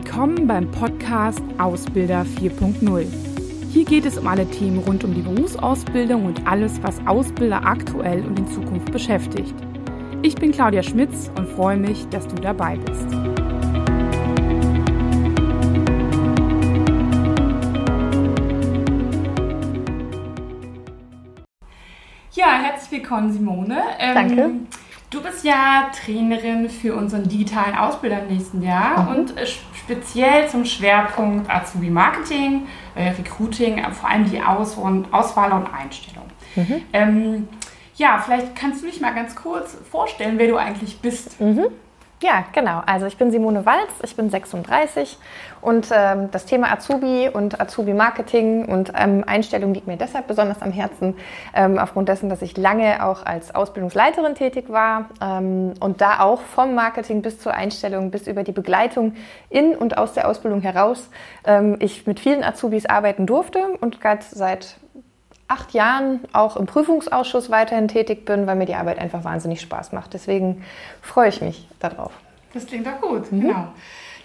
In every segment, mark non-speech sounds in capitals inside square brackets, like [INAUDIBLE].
Willkommen beim Podcast Ausbilder 4.0. Hier geht es um alle Themen rund um die Berufsausbildung und alles, was Ausbilder aktuell und in Zukunft beschäftigt. Ich bin Claudia Schmitz und freue mich, dass du dabei bist. Ja, herzlich willkommen, Simone. Ähm, Danke. Du bist ja Trainerin für unseren digitalen Ausbilder im nächsten Jahr mhm. und äh, speziell zum Schwerpunkt Azubi Marketing, äh, Recruiting, äh, vor allem die Aus und, Auswahl und Einstellung. Mhm. Ähm, ja, vielleicht kannst du dich mal ganz kurz vorstellen, wer du eigentlich bist. Mhm. Ja, genau. Also ich bin Simone Walz, ich bin 36 und ähm, das Thema Azubi und Azubi-Marketing und ähm, Einstellung liegt mir deshalb besonders am Herzen, ähm, aufgrund dessen, dass ich lange auch als Ausbildungsleiterin tätig war ähm, und da auch vom Marketing bis zur Einstellung, bis über die Begleitung in und aus der Ausbildung heraus ähm, ich mit vielen Azubis arbeiten durfte und gerade seit acht Jahren auch im Prüfungsausschuss weiterhin tätig bin, weil mir die Arbeit einfach wahnsinnig Spaß macht. Deswegen freue ich mich darauf. Das klingt doch gut, mhm. genau.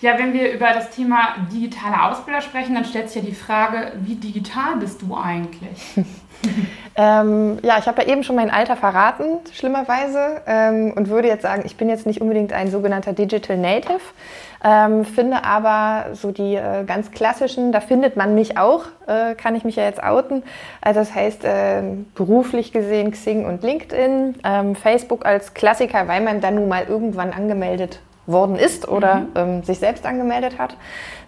Ja, wenn wir über das Thema digitale Ausbilder sprechen, dann stellt sich ja die Frage, wie digital bist du eigentlich? [LAUGHS] [LAUGHS] ähm, ja, ich habe ja eben schon mein Alter verraten, schlimmerweise, ähm, und würde jetzt sagen, ich bin jetzt nicht unbedingt ein sogenannter Digital Native. Ähm, finde aber so die äh, ganz klassischen, da findet man mich auch, äh, kann ich mich ja jetzt outen. Also das heißt äh, beruflich gesehen Xing und LinkedIn, ähm, Facebook als Klassiker, weil man dann nun mal irgendwann angemeldet worden ist oder mhm. ähm, sich selbst angemeldet hat.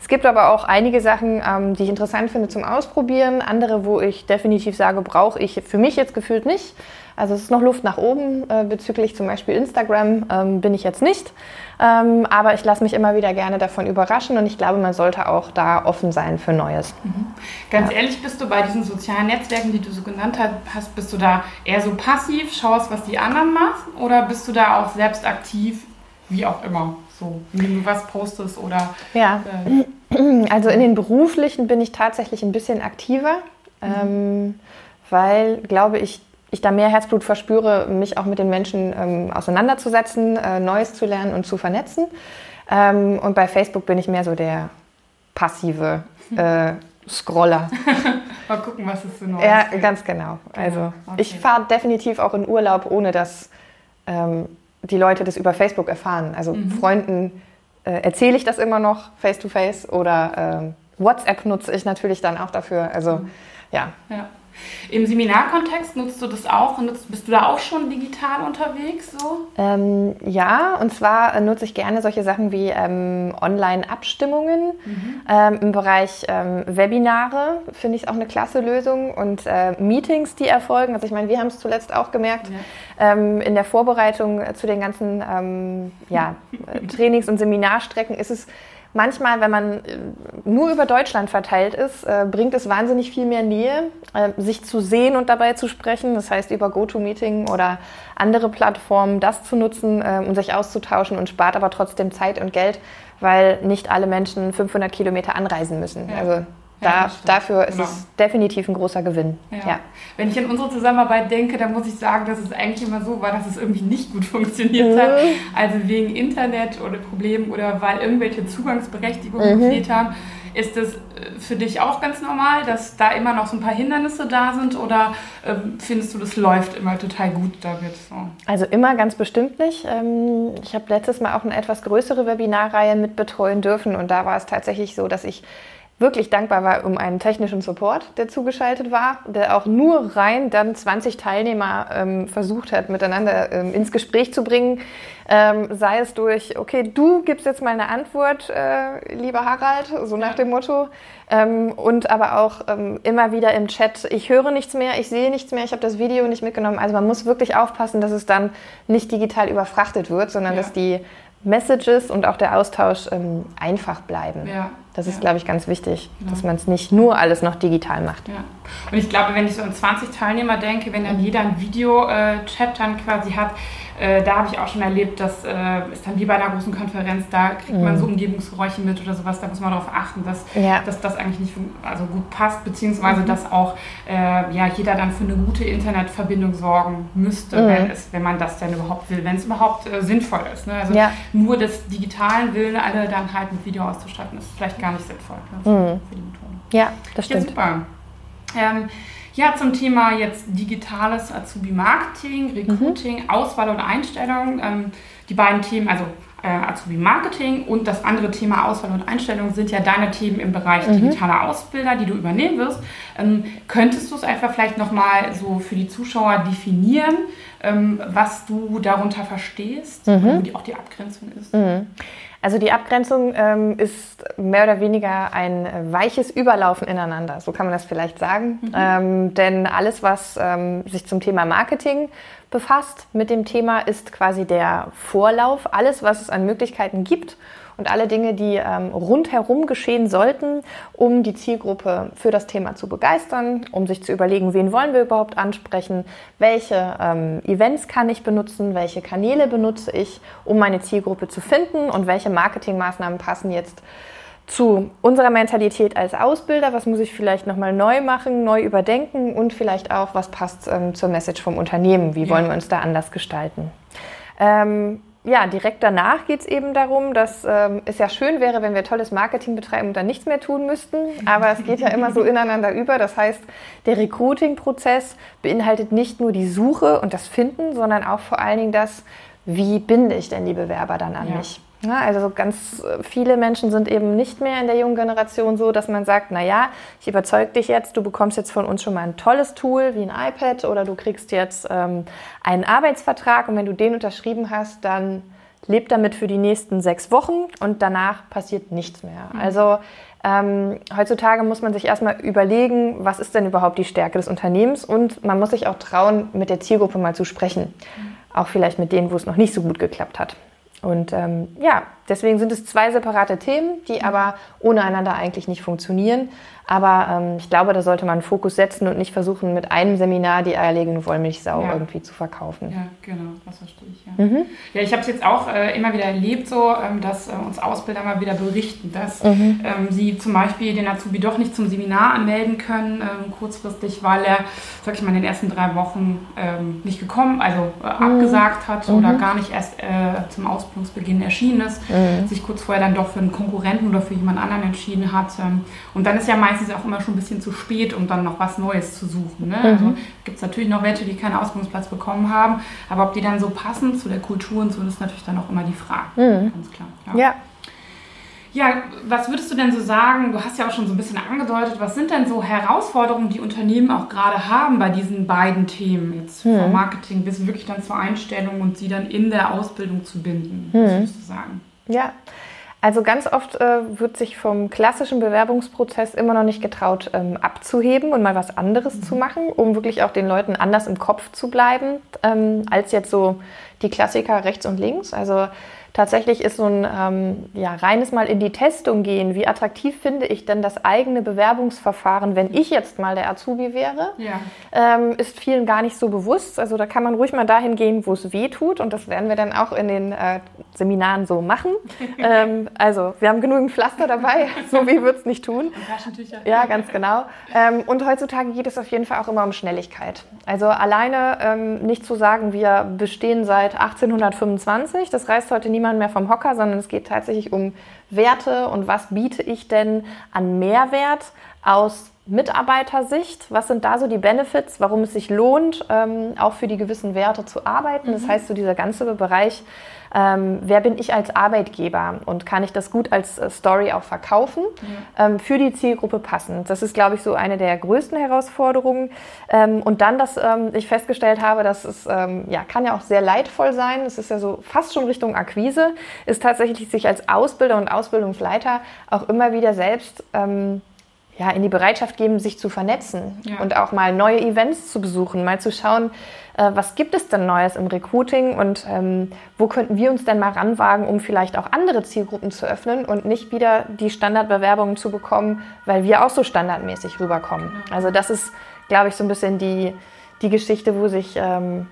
Es gibt aber auch einige Sachen, ähm, die ich interessant finde zum Ausprobieren, andere, wo ich definitiv sage, brauche ich für mich jetzt gefühlt nicht. Also es ist noch Luft nach oben äh, bezüglich zum Beispiel Instagram ähm, bin ich jetzt nicht. Ähm, aber ich lasse mich immer wieder gerne davon überraschen und ich glaube, man sollte auch da offen sein für Neues. Mhm. Ganz ja. ehrlich, bist du bei diesen sozialen Netzwerken, die du so genannt hast, bist du da eher so passiv, schaust, was die anderen machen oder bist du da auch selbst aktiv, wie auch immer? So, wie du was postest oder. Ja, äh, also in den beruflichen bin ich tatsächlich ein bisschen aktiver, mhm. ähm, weil, glaube ich, ich da mehr Herzblut verspüre, mich auch mit den Menschen ähm, auseinanderzusetzen, äh, Neues zu lernen und zu vernetzen. Ähm, und bei Facebook bin ich mehr so der passive äh, Scroller. [LAUGHS] Mal gucken, was es so Neues Ja, gibt. ganz genau. Also okay. ich fahre definitiv auch in Urlaub, ohne dass ähm, die Leute das über Facebook erfahren. Also mhm. Freunden äh, erzähle ich das immer noch face to face oder äh, WhatsApp nutze ich natürlich dann auch dafür. Also mhm. ja. ja. Im Seminarkontext nutzt du das auch? Nutzt, bist du da auch schon digital unterwegs? So? Ähm, ja, und zwar nutze ich gerne solche Sachen wie ähm, Online-Abstimmungen. Mhm. Ähm, Im Bereich ähm, Webinare finde ich es auch eine klasse Lösung und äh, Meetings, die erfolgen. Also ich meine, wir haben es zuletzt auch gemerkt, ja. Ähm, in der Vorbereitung zu den ganzen ähm, ja, [LAUGHS] Trainings- und Seminarstrecken ist es manchmal, wenn man äh, nur über Deutschland verteilt ist, äh, bringt es wahnsinnig viel mehr Nähe, äh, sich zu sehen und dabei zu sprechen. Das heißt, über GoToMeeting oder andere Plattformen das zu nutzen, um sich auszutauschen und spart aber trotzdem Zeit und Geld, weil nicht alle Menschen 500 Kilometer anreisen müssen. Ja. Also da, dafür ist genau. es definitiv ein großer Gewinn. Ja. ja. Wenn ich an unsere Zusammenarbeit denke, dann muss ich sagen, dass es eigentlich immer so war, dass es irgendwie nicht gut [LAUGHS] funktioniert mhm. hat. Also wegen Internet oder Problemen oder weil irgendwelche Zugangsberechtigungen mhm. gefehlt haben. Ist das äh, für dich auch ganz normal, dass da immer noch so ein paar Hindernisse da sind oder ähm, findest du, das läuft immer total gut damit? So? Also immer ganz bestimmt nicht. Ähm, ich habe letztes Mal auch eine etwas größere Webinarreihe mitbetreuen dürfen und da war es tatsächlich so, dass ich wirklich dankbar war um einen technischen Support, der zugeschaltet war, der auch nur rein dann 20 Teilnehmer ähm, versucht hat, miteinander ähm, ins Gespräch zu bringen. Ähm, sei es durch, okay, du gibst jetzt mal eine Antwort, äh, lieber Harald, so nach dem Motto. Ähm, und aber auch ähm, immer wieder im Chat, ich höre nichts mehr, ich sehe nichts mehr, ich habe das Video nicht mitgenommen. Also man muss wirklich aufpassen, dass es dann nicht digital überfrachtet wird, sondern ja. dass die Messages und auch der Austausch ähm, einfach bleiben. Ja, das ist, ja. glaube ich, ganz wichtig, genau. dass man es nicht nur alles noch digital macht. Ja. Und ich glaube, wenn ich so an 20 Teilnehmer denke, wenn dann jeder ein Video-Chat äh, dann quasi hat, äh, da habe ich auch schon erlebt, dass äh, ist dann wie bei einer großen Konferenz, da kriegt man mhm. so Umgebungsgeräusche mit oder sowas, da muss man darauf achten, dass, ja. dass das eigentlich nicht also gut passt, beziehungsweise mhm. dass auch äh, ja, jeder dann für eine gute Internetverbindung sorgen müsste, mhm. wenn, es, wenn man das denn überhaupt will, wenn es überhaupt äh, sinnvoll ist. Ne? Also ja. nur des digitalen Willen alle dann halt mit Video auszustatten, ist vielleicht gar nicht sinnvoll ne? für, mhm. für die Methoden. Ja, das stimmt. Ja, super. Ähm, ja, zum Thema jetzt digitales Azubi-Marketing, Recruiting, mhm. Auswahl und Einstellung. Ähm, die beiden Themen, also äh, Azubi-Marketing und das andere Thema Auswahl und Einstellung sind ja deine Themen im Bereich mhm. digitaler Ausbilder, die du übernehmen wirst. Ähm, könntest du es einfach vielleicht nochmal so für die Zuschauer definieren, ähm, was du darunter verstehst, mhm. wo auch die Abgrenzung ist? Also die Abgrenzung ähm, ist mehr oder weniger ein weiches Überlaufen ineinander, so kann man das vielleicht sagen. Mhm. Ähm, denn alles, was ähm, sich zum Thema Marketing befasst mit dem Thema, ist quasi der Vorlauf. Alles, was es an Möglichkeiten gibt und alle Dinge, die ähm, rundherum geschehen sollten, um die Zielgruppe für das Thema zu begeistern, um sich zu überlegen, wen wollen wir überhaupt ansprechen, welche ähm, Events kann ich benutzen, welche Kanäle benutze ich, um meine Zielgruppe zu finden und welche Marketingmaßnahmen passen jetzt zu unserer Mentalität als Ausbilder, was muss ich vielleicht nochmal neu machen, neu überdenken und vielleicht auch, was passt ähm, zur Message vom Unternehmen, wie ja. wollen wir uns da anders gestalten. Ähm, ja, direkt danach geht es eben darum, dass ähm, es ja schön wäre, wenn wir tolles Marketing betreiben und dann nichts mehr tun müssten. Aber es geht ja immer so ineinander über. Das heißt, der Recruiting-Prozess beinhaltet nicht nur die Suche und das Finden, sondern auch vor allen Dingen das, wie binde ich denn die Bewerber dann an ja. mich? Ja, also ganz viele Menschen sind eben nicht mehr in der jungen Generation so, dass man sagt, na ja, ich überzeuge dich jetzt, du bekommst jetzt von uns schon mal ein tolles Tool wie ein iPad oder du kriegst jetzt ähm, einen Arbeitsvertrag und wenn du den unterschrieben hast, dann leb damit für die nächsten sechs Wochen und danach passiert nichts mehr. Mhm. Also ähm, heutzutage muss man sich erstmal überlegen, was ist denn überhaupt die Stärke des Unternehmens und man muss sich auch trauen, mit der Zielgruppe mal zu sprechen. Mhm. Auch vielleicht mit denen, wo es noch nicht so gut geklappt hat. Und ähm, ja, deswegen sind es zwei separate Themen, die aber ohne einander eigentlich nicht funktionieren. Aber ähm, ich glaube, da sollte man einen Fokus setzen und nicht versuchen, mit einem Seminar die eierlegende Wollmilchsau ja. irgendwie zu verkaufen. Ja, genau, das verstehe ich. Ja, mhm. ja ich habe es jetzt auch äh, immer wieder erlebt, so, ähm, dass äh, uns Ausbilder mal wieder berichten, dass mhm. ähm, sie zum Beispiel den Azubi doch nicht zum Seminar anmelden können, ähm, kurzfristig, weil er, sag ich mal, in den ersten drei Wochen ähm, nicht gekommen, also äh, mhm. abgesagt hat oder mhm. gar nicht erst äh, zum Ausbildungsbeginn erschienen ist, mhm. sich kurz vorher dann doch für einen Konkurrenten oder für jemand anderen entschieden hat. Ähm, und dann ist ja meistens auch immer schon ein bisschen zu spät, um dann noch was Neues zu suchen. Ne? Mhm. Also gibt es natürlich noch welche, die keinen Ausbildungsplatz bekommen haben, aber ob die dann so passen zu der Kultur und so, das ist natürlich dann auch immer die Frage. Mhm. Ganz klar. ja. ja. Ja, was würdest du denn so sagen? Du hast ja auch schon so ein bisschen angedeutet, was sind denn so Herausforderungen, die Unternehmen auch gerade haben bei diesen beiden Themen, jetzt hm. vom Marketing bis wirklich dann zur Einstellung und sie dann in der Ausbildung zu binden? Hm. Was würdest du sagen? Ja, also ganz oft äh, wird sich vom klassischen Bewerbungsprozess immer noch nicht getraut, ähm, abzuheben und mal was anderes mhm. zu machen, um wirklich auch den Leuten anders im Kopf zu bleiben, ähm, als jetzt so die Klassiker rechts und links. Also Tatsächlich ist so ein ähm, ja, reines Mal in die Testung gehen. Wie attraktiv finde ich denn das eigene Bewerbungsverfahren, wenn ich jetzt mal der Azubi wäre, ja. ähm, ist vielen gar nicht so bewusst. Also da kann man ruhig mal dahin gehen, wo es weh tut. Und das werden wir dann auch in den äh, Seminaren so machen. [LAUGHS] ähm, also wir haben genügend Pflaster dabei, [LAUGHS] so wie wird es nicht tun. Und Taschentücher. Ja, ganz genau. Ähm, und heutzutage geht es auf jeden Fall auch immer um Schnelligkeit. Also alleine ähm, nicht zu sagen, wir bestehen seit 1825, das reißt heute niemand niemand mehr vom Hocker, sondern es geht tatsächlich um Werte und was biete ich denn an Mehrwert aus Mitarbeitersicht, was sind da so die Benefits, warum es sich lohnt, ähm, auch für die gewissen Werte zu arbeiten. Mhm. Das heißt, so dieser ganze Bereich, ähm, wer bin ich als Arbeitgeber und kann ich das gut als äh, Story auch verkaufen, ja. ähm, für die Zielgruppe passend. Das ist, glaube ich, so eine der größten Herausforderungen. Ähm, und dann, dass ähm, ich festgestellt habe, dass es ähm, ja, kann ja auch sehr leidvoll sein, es ist ja so fast schon Richtung Akquise, ist tatsächlich sich als Ausbilder und Ausbildungsleiter auch immer wieder selbst ja, in die Bereitschaft geben, sich zu vernetzen ja. und auch mal neue Events zu besuchen, mal zu schauen, äh, was gibt es denn Neues im Recruiting und ähm, wo könnten wir uns denn mal ranwagen, um vielleicht auch andere Zielgruppen zu öffnen und nicht wieder die Standardbewerbungen zu bekommen, weil wir auch so standardmäßig rüberkommen. Also das ist, glaube ich, so ein bisschen die, die Geschichte, wo sich ähm,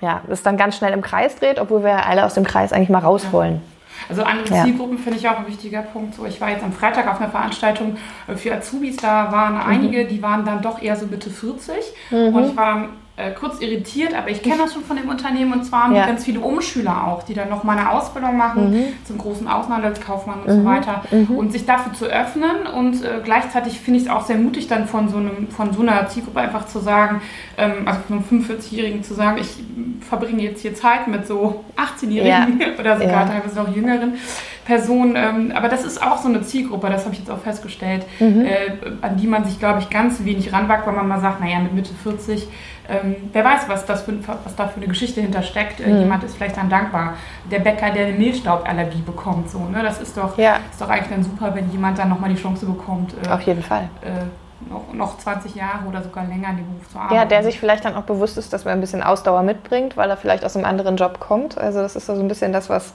ja, es dann ganz schnell im Kreis dreht, obwohl wir alle aus dem Kreis eigentlich mal raus wollen. Also andere ja. Zielgruppen finde ich auch ein wichtiger Punkt. So, ich war jetzt am Freitag auf einer Veranstaltung für Azubis, da waren mhm. einige, die waren dann doch eher so Mitte 40 mhm. und ich war dann äh, kurz irritiert, aber ich kenne das schon von dem Unternehmen und zwar haben ja. ganz viele Umschüler auch, die dann noch mal eine Ausbildung machen mhm. zum großen Außenhandelskaufmann und mhm. so weiter mhm. und sich dafür zu öffnen und äh, gleichzeitig finde ich es auch sehr mutig dann von so, einem, von so einer Zielgruppe einfach zu sagen, ähm, also von einem 45-Jährigen zu sagen, ich verbringe jetzt hier Zeit mit so 18-Jährigen ja. [LAUGHS] oder sogar ja. teilweise noch jüngeren Personen, ähm, aber das ist auch so eine Zielgruppe, das habe ich jetzt auch festgestellt, mhm. äh, an die man sich glaube ich ganz wenig ranwagt, weil man mal sagt, naja mit Mitte 40 ähm, wer weiß, was, das für, was da für eine Geschichte hintersteckt. Äh, mhm. Jemand ist vielleicht dann dankbar. Der Bäcker, der eine Mehlstauballergie bekommt, so, ne? das ist doch, ja. ist doch eigentlich dann super, wenn jemand dann nochmal die Chance bekommt. Äh, Auf jeden Fall. Äh, noch, noch 20 Jahre oder sogar länger in dem Beruf zu arbeiten. Ja, der sich vielleicht dann auch bewusst ist, dass man ein bisschen Ausdauer mitbringt, weil er vielleicht aus einem anderen Job kommt. Also das ist so ein bisschen das, was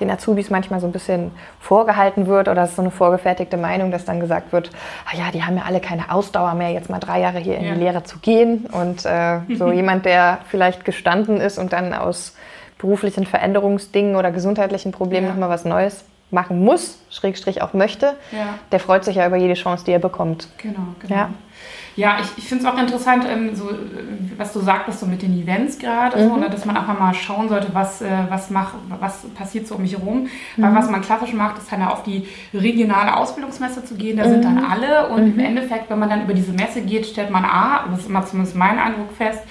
den Azubis manchmal so ein bisschen vorgehalten wird oder es ist so eine vorgefertigte Meinung, dass dann gesagt wird, ah ja, die haben ja alle keine Ausdauer mehr, jetzt mal drei Jahre hier in ja. die Lehre zu gehen. Und äh, so [LAUGHS] jemand, der vielleicht gestanden ist und dann aus beruflichen Veränderungsdingen oder gesundheitlichen Problemen ja. nochmal was Neues machen muss, Schrägstrich auch möchte, ja. der freut sich ja über jede Chance, die er bekommt. Genau, genau. Ja. Ja, ich, ich finde es auch interessant, ähm, so, was du sagtest, so mit den Events gerade, mhm. so, ne, dass man einfach mal schauen sollte, was, äh, was, mach, was passiert so um mich herum. Mhm. Weil was man klassisch macht, ist dann auf die regionale Ausbildungsmesse zu gehen, da mhm. sind dann alle und im mhm. Endeffekt, wenn man dann über diese Messe geht, stellt man A, das ist immer zumindest mein Eindruck fest,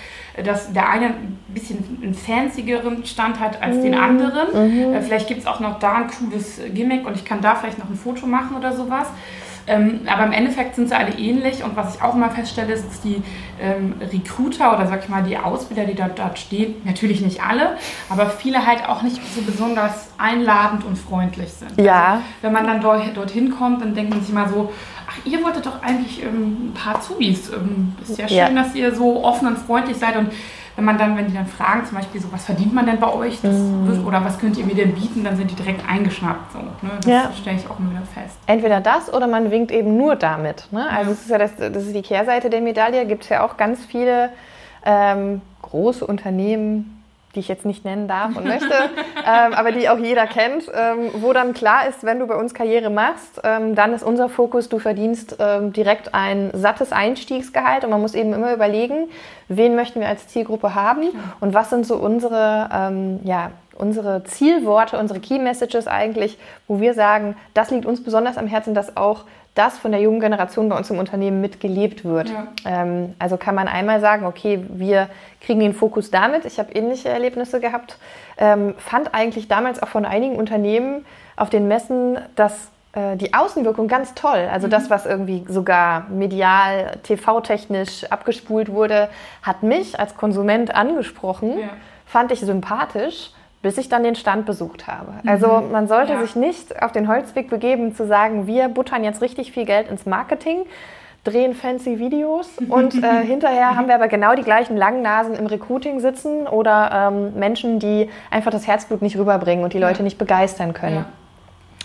dass der eine ein bisschen einen fancyigeren Stand hat als den mhm. anderen. Mhm. Äh, vielleicht gibt es auch noch da ein cooles Gimmick und ich kann da vielleicht noch ein Foto machen oder sowas. Ähm, aber im Endeffekt sind sie alle ähnlich und was ich auch immer feststelle, ist, dass die ähm, Recruiter oder sag ich mal die Ausbilder, die dort, dort stehen, natürlich nicht alle, aber viele halt auch nicht so besonders einladend und freundlich sind. Ja. Also, wenn man dann dort, dorthin kommt, dann denkt man sich mal so, ihr wolltet doch eigentlich ähm, ein paar Zubis. Ähm, ist ja schön, ja. dass ihr so offen und freundlich seid und wenn man dann, wenn die dann fragen, zum Beispiel so, was verdient man denn bei euch? Das, mm. Oder was könnt ihr mir denn bieten? Dann sind die direkt eingeschnappt. So, ne? Das ja. stelle ich auch immer wieder fest. Entweder das oder man winkt eben nur damit. Ne? Also ja. das ist ja das, das ist die Kehrseite der Medaille. Gibt es ja auch ganz viele ähm, große Unternehmen, die ich jetzt nicht nennen darf und möchte, [LAUGHS] ähm, aber die auch jeder kennt, ähm, wo dann klar ist, wenn du bei uns Karriere machst, ähm, dann ist unser Fokus, du verdienst ähm, direkt ein sattes Einstiegsgehalt und man muss eben immer überlegen, wen möchten wir als Zielgruppe haben und was sind so unsere, ähm, ja, unsere Zielworte, unsere Key Messages eigentlich, wo wir sagen, das liegt uns besonders am Herzen, dass auch das von der jungen Generation bei uns im Unternehmen mitgelebt wird. Ja. Ähm, also kann man einmal sagen, okay, wir kriegen den Fokus damit. Ich habe ähnliche Erlebnisse gehabt. Ähm, fand eigentlich damals auch von einigen Unternehmen auf den Messen, dass äh, die Außenwirkung ganz toll. Also mhm. das, was irgendwie sogar medial, TV-technisch abgespult wurde, hat mich als Konsument angesprochen, ja. fand ich sympathisch bis ich dann den Stand besucht habe. Also mhm. man sollte ja. sich nicht auf den Holzweg begeben, zu sagen, wir buttern jetzt richtig viel Geld ins Marketing, drehen fancy Videos [LAUGHS] und äh, hinterher haben wir aber genau die gleichen langen Nasen im Recruiting sitzen oder ähm, Menschen, die einfach das Herzblut nicht rüberbringen und die Leute ja. nicht begeistern können. Ja.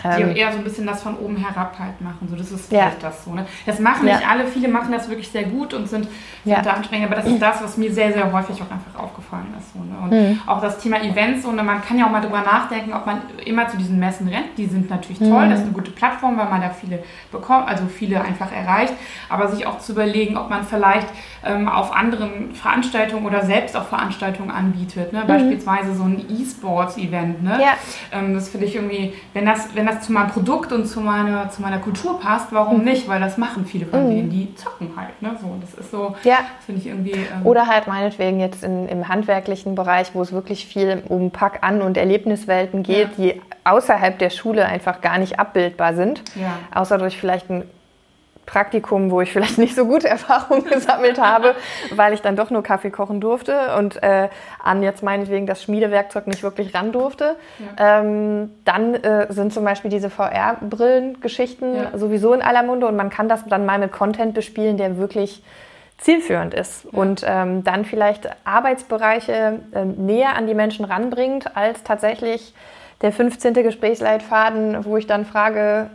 Die ähm, eher so ein bisschen das von oben herab halt machen. So, das ist vielleicht ja. das so. Ne? Das machen nicht ja. alle, viele machen das wirklich sehr gut und sind, sind ja. da anstrengend, aber das ist das, was mir sehr, sehr häufig auch einfach aufgefallen ist. So, ne? Und mhm. auch das Thema Events, so, ne? man kann ja auch mal drüber nachdenken, ob man immer zu diesen Messen rennt. Die sind natürlich toll, mhm. das ist eine gute Plattform, weil man da viele bekommt, also viele einfach erreicht, aber sich auch zu überlegen, ob man vielleicht ähm, auf anderen Veranstaltungen oder selbst auch Veranstaltungen anbietet. Ne? Mhm. Beispielsweise so ein E-Sports-Event. Ne? Ähm, das finde ich irgendwie, wenn das, wenn das das zu meinem Produkt und zu meiner, zu meiner Kultur passt, warum mhm. nicht? Weil das machen viele von mhm. denen, die zocken halt. Ne? So, das ist so, ja. finde ich irgendwie. Ähm Oder halt meinetwegen jetzt in, im handwerklichen Bereich, wo es wirklich viel um Pack-an- und Erlebniswelten geht, ja. die außerhalb der Schule einfach gar nicht abbildbar sind. Ja. Außer durch vielleicht ein Praktikum, wo ich vielleicht nicht so gute [LAUGHS] Erfahrungen gesammelt habe, weil ich dann doch nur Kaffee kochen durfte und äh, an jetzt meinetwegen das Schmiedewerkzeug nicht wirklich ran durfte. Ja. Ähm, dann äh, sind zum Beispiel diese VR-Brillen-Geschichten ja. sowieso in aller Munde und man kann das dann mal mit Content bespielen, der wirklich zielführend ist ja. und ähm, dann vielleicht Arbeitsbereiche äh, näher an die Menschen ranbringt als tatsächlich der 15. Gesprächsleitfaden, wo ich dann frage,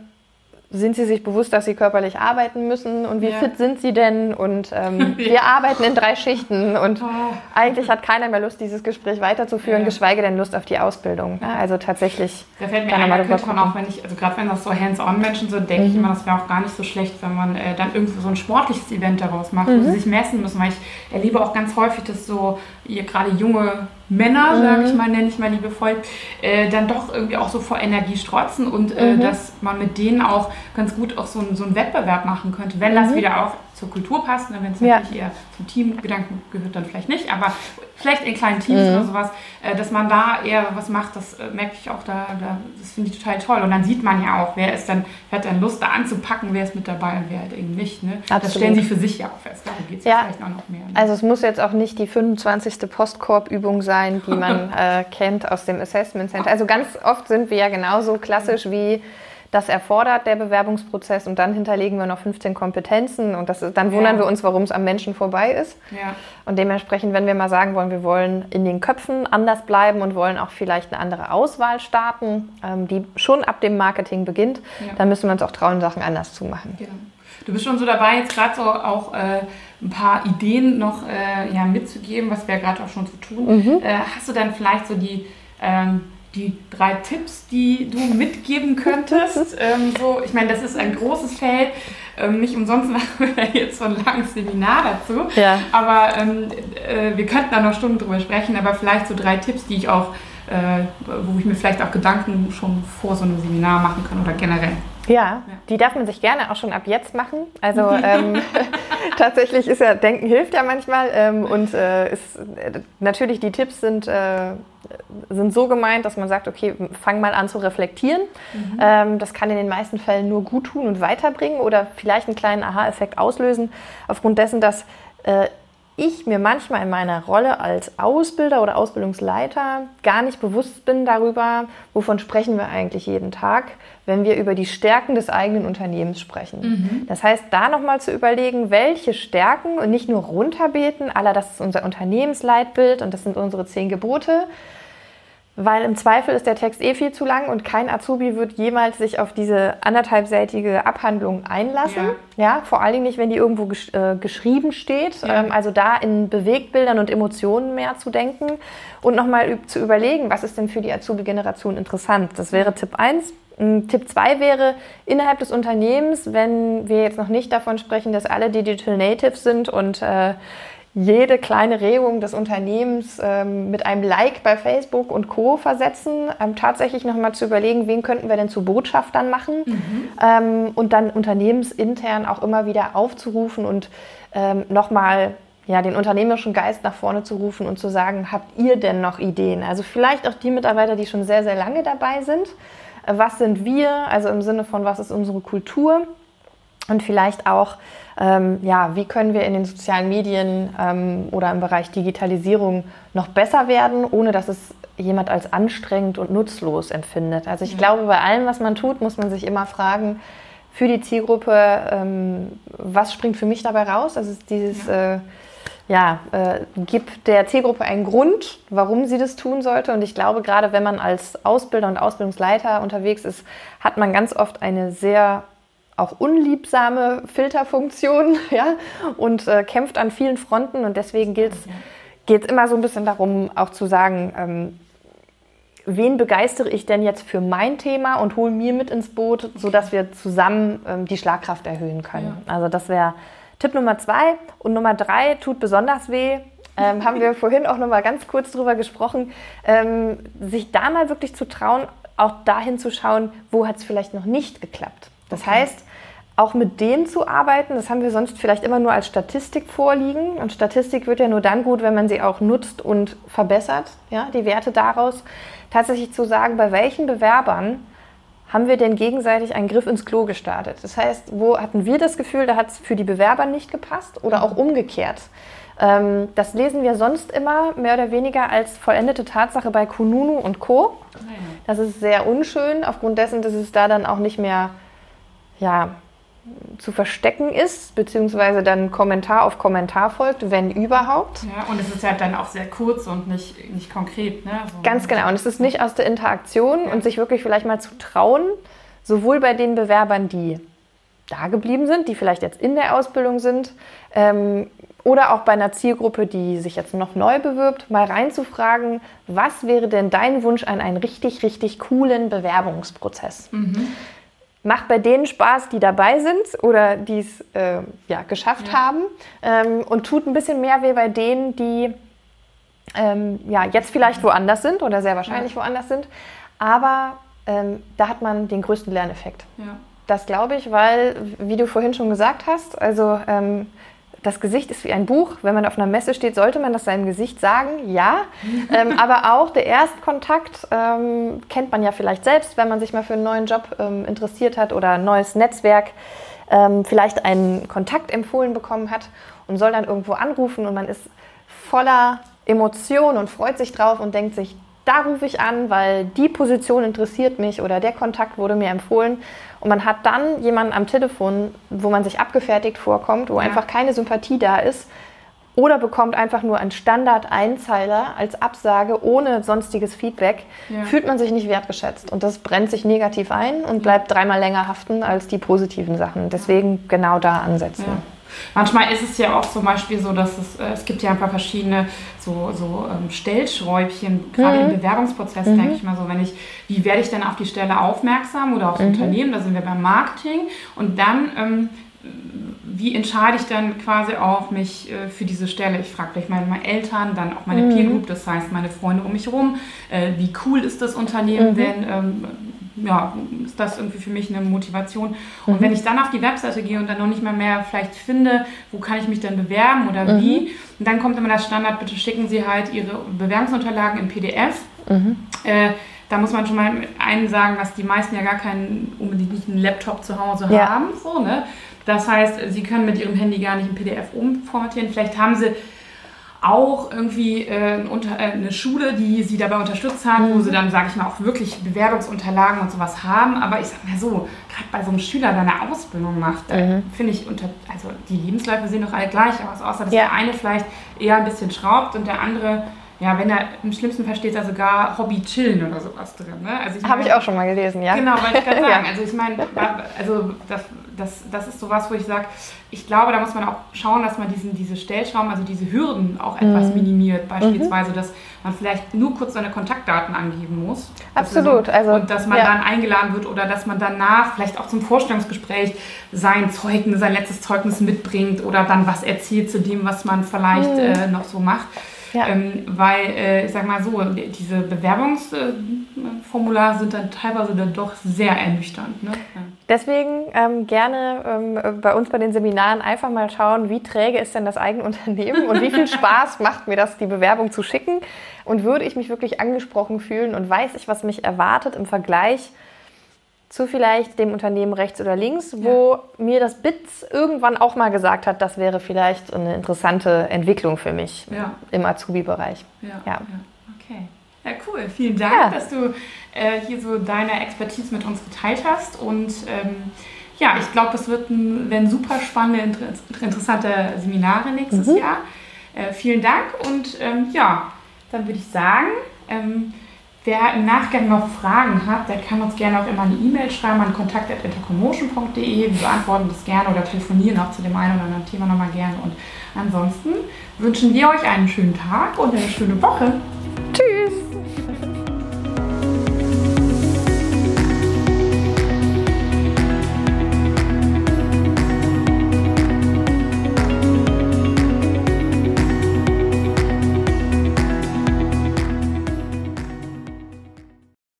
sind sie sich bewusst, dass sie körperlich arbeiten müssen und wie ja. fit sind sie denn? Und ähm, [LAUGHS] ja. wir arbeiten in drei Schichten und oh. eigentlich hat keiner mehr Lust, dieses Gespräch weiterzuführen, ja. geschweige denn Lust auf die Ausbildung. Also tatsächlich. Da fällt mir ein, da könnte man auch, wenn ich, also gerade wenn das so Hands-on-Menschen sind, denke mhm. ich immer, das wäre auch gar nicht so schlecht, wenn man äh, dann irgendwie so ein sportliches Event daraus macht, mhm. wo sie sich messen müssen, weil ich erlebe auch ganz häufig, dass so gerade junge Männer, mhm. sage ich mal, nenne ich mal liebevoll, äh, dann doch irgendwie auch so vor Energie strotzen und äh, mhm. dass man mit denen auch ganz gut auch so, so einen Wettbewerb machen könnte, wenn das mhm. wieder auch zur Kultur passt, ne, wenn es ja. natürlich eher zum Teamgedanken gehört, dann vielleicht nicht, aber vielleicht in kleinen Teams mhm. oder sowas, äh, dass man da eher was macht, das äh, merke ich auch da, da das finde ich total toll. Und dann sieht man ja auch, wer ist dann, wer hat dann Lust da anzupacken, wer ist mit dabei und wer halt eben nicht. Ne? Das stellen sie für sich ja auch fest. Darum geht es ja. vielleicht auch noch mehr. Ne? Also es muss jetzt auch nicht die 25. Postkorb-Übung sein, die [LAUGHS] man äh, kennt aus dem Assessment Center. Also ganz oft sind wir ja genauso klassisch wie das erfordert der Bewerbungsprozess und dann hinterlegen wir noch 15 Kompetenzen und das, dann wundern ja. wir uns, warum es am Menschen vorbei ist. Ja. Und dementsprechend, wenn wir mal sagen wollen, wir wollen in den Köpfen anders bleiben und wollen auch vielleicht eine andere Auswahl starten, ähm, die schon ab dem Marketing beginnt, ja. dann müssen wir uns auch trauen, Sachen anders zu machen. Genau. Du bist schon so dabei, jetzt gerade so auch äh, ein paar Ideen noch äh, ja, mitzugeben, was wir gerade auch schon zu tun. Mhm. Äh, hast du dann vielleicht so die ähm, die drei Tipps, die du mitgeben könntest? [LAUGHS] ähm, so, ich meine, das ist ein großes Feld. Ähm, nicht umsonst [LAUGHS] machen wir jetzt so ein langes Seminar dazu. Ja. Aber ähm, äh, wir könnten da noch Stunden drüber sprechen, aber vielleicht so drei Tipps, die ich auch, äh, wo ich mir vielleicht auch Gedanken schon vor so einem Seminar machen kann oder generell. Ja, ja, die darf man sich gerne auch schon ab jetzt machen. Also [LAUGHS] ähm, [LAUGHS] tatsächlich ist ja, Denken hilft ja manchmal. Ähm, und äh, ist, äh, natürlich die Tipps sind, äh, sind so gemeint, dass man sagt, okay, fang mal an zu reflektieren. Mhm. Ähm, das kann in den meisten Fällen nur gut tun und weiterbringen oder vielleicht einen kleinen Aha-Effekt auslösen, aufgrund dessen, dass äh, ich mir manchmal in meiner Rolle als Ausbilder oder Ausbildungsleiter gar nicht bewusst bin darüber, wovon sprechen wir eigentlich jeden Tag, wenn wir über die Stärken des eigenen Unternehmens sprechen. Mhm. Das heißt, da nochmal zu überlegen, welche Stärken und nicht nur runterbeten, aller das ist unser Unternehmensleitbild und das sind unsere zehn Gebote, weil im Zweifel ist der Text eh viel zu lang und kein Azubi wird jemals sich auf diese anderthalbseitige Abhandlung einlassen. Ja, ja vor allen Dingen nicht, wenn die irgendwo gesch äh, geschrieben steht. Ja. Ähm, also da in Bewegbildern und Emotionen mehr zu denken und nochmal zu überlegen, was ist denn für die Azubi-Generation interessant. Das wäre Tipp 1. Tipp 2 wäre innerhalb des Unternehmens, wenn wir jetzt noch nicht davon sprechen, dass alle Digital Natives sind und äh, jede kleine Regung des Unternehmens ähm, mit einem Like bei Facebook und Co. versetzen, ähm, tatsächlich nochmal zu überlegen, wen könnten wir denn zu Botschaftern machen mhm. ähm, und dann unternehmensintern auch immer wieder aufzurufen und ähm, nochmal ja, den unternehmerischen Geist nach vorne zu rufen und zu sagen, habt ihr denn noch Ideen? Also vielleicht auch die Mitarbeiter, die schon sehr, sehr lange dabei sind. Äh, was sind wir? Also im Sinne von, was ist unsere Kultur? Und vielleicht auch, ähm, ja, wie können wir in den sozialen Medien ähm, oder im Bereich Digitalisierung noch besser werden, ohne dass es jemand als anstrengend und nutzlos empfindet. Also ich ja. glaube, bei allem, was man tut, muss man sich immer fragen, für die Zielgruppe, ähm, was springt für mich dabei raus? Also dieses, ja, äh, ja äh, gibt der Zielgruppe einen Grund, warum sie das tun sollte. Und ich glaube, gerade wenn man als Ausbilder und Ausbildungsleiter unterwegs ist, hat man ganz oft eine sehr auch unliebsame Filterfunktion [LAUGHS] ja, und äh, kämpft an vielen Fronten. Und deswegen geht es immer so ein bisschen darum, auch zu sagen, ähm, wen begeistere ich denn jetzt für mein Thema und hole mir mit ins Boot, sodass wir zusammen ähm, die Schlagkraft erhöhen können. Ja. Also das wäre Tipp Nummer zwei. Und Nummer drei tut besonders weh. Ähm, haben wir [LAUGHS] vorhin auch noch mal ganz kurz drüber gesprochen, ähm, sich da mal wirklich zu trauen, auch dahin zu schauen, wo hat es vielleicht noch nicht geklappt. Das okay. heißt, auch mit denen zu arbeiten. Das haben wir sonst vielleicht immer nur als Statistik vorliegen. Und Statistik wird ja nur dann gut, wenn man sie auch nutzt und verbessert, ja, die Werte daraus. Tatsächlich zu sagen, bei welchen Bewerbern haben wir denn gegenseitig einen Griff ins Klo gestartet? Das heißt, wo hatten wir das Gefühl, da hat es für die Bewerber nicht gepasst oder auch umgekehrt? Ähm, das lesen wir sonst immer mehr oder weniger als vollendete Tatsache bei Kununu und Co. Das ist sehr unschön, aufgrund dessen, dass es da dann auch nicht mehr ja, zu verstecken ist, beziehungsweise dann Kommentar auf Kommentar folgt, wenn überhaupt. Ja, und es ist ja dann auch sehr kurz und nicht, nicht konkret. Ne? So Ganz genau. Und es ist nicht aus der Interaktion ja. und sich wirklich vielleicht mal zu trauen, sowohl bei den Bewerbern, die da geblieben sind, die vielleicht jetzt in der Ausbildung sind, ähm, oder auch bei einer Zielgruppe, die sich jetzt noch neu bewirbt, mal reinzufragen, was wäre denn dein Wunsch an einen richtig, richtig coolen Bewerbungsprozess? Mhm. Macht bei denen Spaß, die dabei sind oder die es äh, ja, geschafft ja. haben ähm, und tut ein bisschen mehr weh bei denen, die ähm, ja, jetzt vielleicht woanders sind oder sehr wahrscheinlich ja. woanders sind. Aber ähm, da hat man den größten Lerneffekt. Ja. Das glaube ich, weil, wie du vorhin schon gesagt hast, also ähm, das Gesicht ist wie ein Buch. Wenn man auf einer Messe steht, sollte man das seinem Gesicht sagen, ja. [LAUGHS] ähm, aber auch der Erstkontakt ähm, kennt man ja vielleicht selbst, wenn man sich mal für einen neuen Job ähm, interessiert hat oder ein neues Netzwerk, ähm, vielleicht einen Kontakt empfohlen bekommen hat und soll dann irgendwo anrufen und man ist voller Emotion und freut sich drauf und denkt sich, da rufe ich an, weil die Position interessiert mich oder der Kontakt wurde mir empfohlen. Und man hat dann jemanden am Telefon, wo man sich abgefertigt vorkommt, wo ja. einfach keine Sympathie da ist. Oder bekommt einfach nur einen Standard-Einzeiler als Absage ohne sonstiges Feedback, ja. fühlt man sich nicht wertgeschätzt. Und das brennt sich negativ ein und bleibt dreimal länger haften als die positiven Sachen. Deswegen genau da ansetzen. Manchmal ist es ja auch zum Beispiel so, dass es, äh, es gibt ja ein paar verschiedene so, so ähm, Stellschräubchen, gerade mhm. im Bewerbungsprozess mhm. denke ich mal so, wenn ich, wie werde ich denn auf die Stelle aufmerksam oder aufs mhm. Unternehmen, da sind wir beim Marketing und dann ähm, wie entscheide ich dann quasi auch mich äh, für diese Stelle? Ich frage vielleicht meine, meine, Eltern, dann auch meine mhm. Peer Group, das heißt meine Freunde um mich herum. Äh, wie cool ist das Unternehmen mhm. denn? Ähm, ja, ist das irgendwie für mich eine Motivation. Und mhm. wenn ich dann auf die Webseite gehe und dann noch nicht mal mehr vielleicht finde, wo kann ich mich dann bewerben oder mhm. wie, und dann kommt immer das Standard, bitte schicken Sie halt Ihre Bewerbungsunterlagen in PDF. Mhm. Äh, da muss man schon mal einen sagen, dass die meisten ja gar keinen unbedingt nicht einen Laptop zu Hause ja. haben. So, ne? Das heißt, Sie können mit Ihrem Handy gar nicht in PDF umformatieren. Vielleicht haben Sie auch irgendwie äh, äh, eine Schule, die sie dabei unterstützt hat, mhm. wo sie dann, sage ich mal, auch wirklich Bewerbungsunterlagen und sowas haben. Aber ich sag mal so, gerade bei so einem Schüler, der eine Ausbildung macht, mhm. finde ich, unter, also die Lebensläufe sehen doch alle gleich aus, außer dass ja. der eine vielleicht eher ein bisschen schraubt und der andere ja, wenn er im schlimmsten Fall steht da sogar Hobby chillen oder sowas drin. Ne? Also Habe ich auch schon mal gelesen, ja. Genau, wollte ich gerade [LAUGHS] sagen. ja. Also ich meine, also das, das, das ist sowas, wo ich sage, ich glaube, da muss man auch schauen, dass man diesen, diese Stellschrauben, also diese Hürden auch etwas mhm. minimiert. Beispielsweise, mhm. dass man vielleicht nur kurz seine Kontaktdaten angeben muss. Absolut. Also, und dass man ja. dann eingeladen wird oder dass man danach vielleicht auch zum Vorstellungsgespräch sein Zeugnis, sein letztes Zeugnis mitbringt oder dann was erzählt zu dem, was man vielleicht mhm. äh, noch so macht. Ja. Ähm, weil, äh, ich sag mal so, diese Bewerbungsformulare sind dann teilweise dann doch sehr ernüchternd. Ne? Ja. Deswegen ähm, gerne ähm, bei uns bei den Seminaren einfach mal schauen, wie träge ist denn das eigene Unternehmen und wie viel [LAUGHS] Spaß macht mir das, die Bewerbung zu schicken. Und würde ich mich wirklich angesprochen fühlen und weiß ich, was mich erwartet im Vergleich zu vielleicht dem Unternehmen rechts oder links, wo ja. mir das BITS irgendwann auch mal gesagt hat, das wäre vielleicht eine interessante Entwicklung für mich ja. im Azubi-Bereich. Ja. ja. Okay. Ja, cool. Vielen Dank, dass du äh, hier so deine Expertise mit uns geteilt hast. Und ähm, ja, ich glaube, es wird ein, werden super spannende, inter interessante Seminare nächstes mhm. Jahr. Äh, vielen Dank und ähm, ja, dann würde ich sagen, ähm, Wer im Nachgang noch Fragen hat, der kann uns gerne auch immer eine E-Mail schreiben an kontakt.intercommotion.de. Wir beantworten das gerne oder telefonieren auch zu dem einen oder anderen Thema nochmal gerne. Und ansonsten wünschen wir euch einen schönen Tag und eine schöne Woche.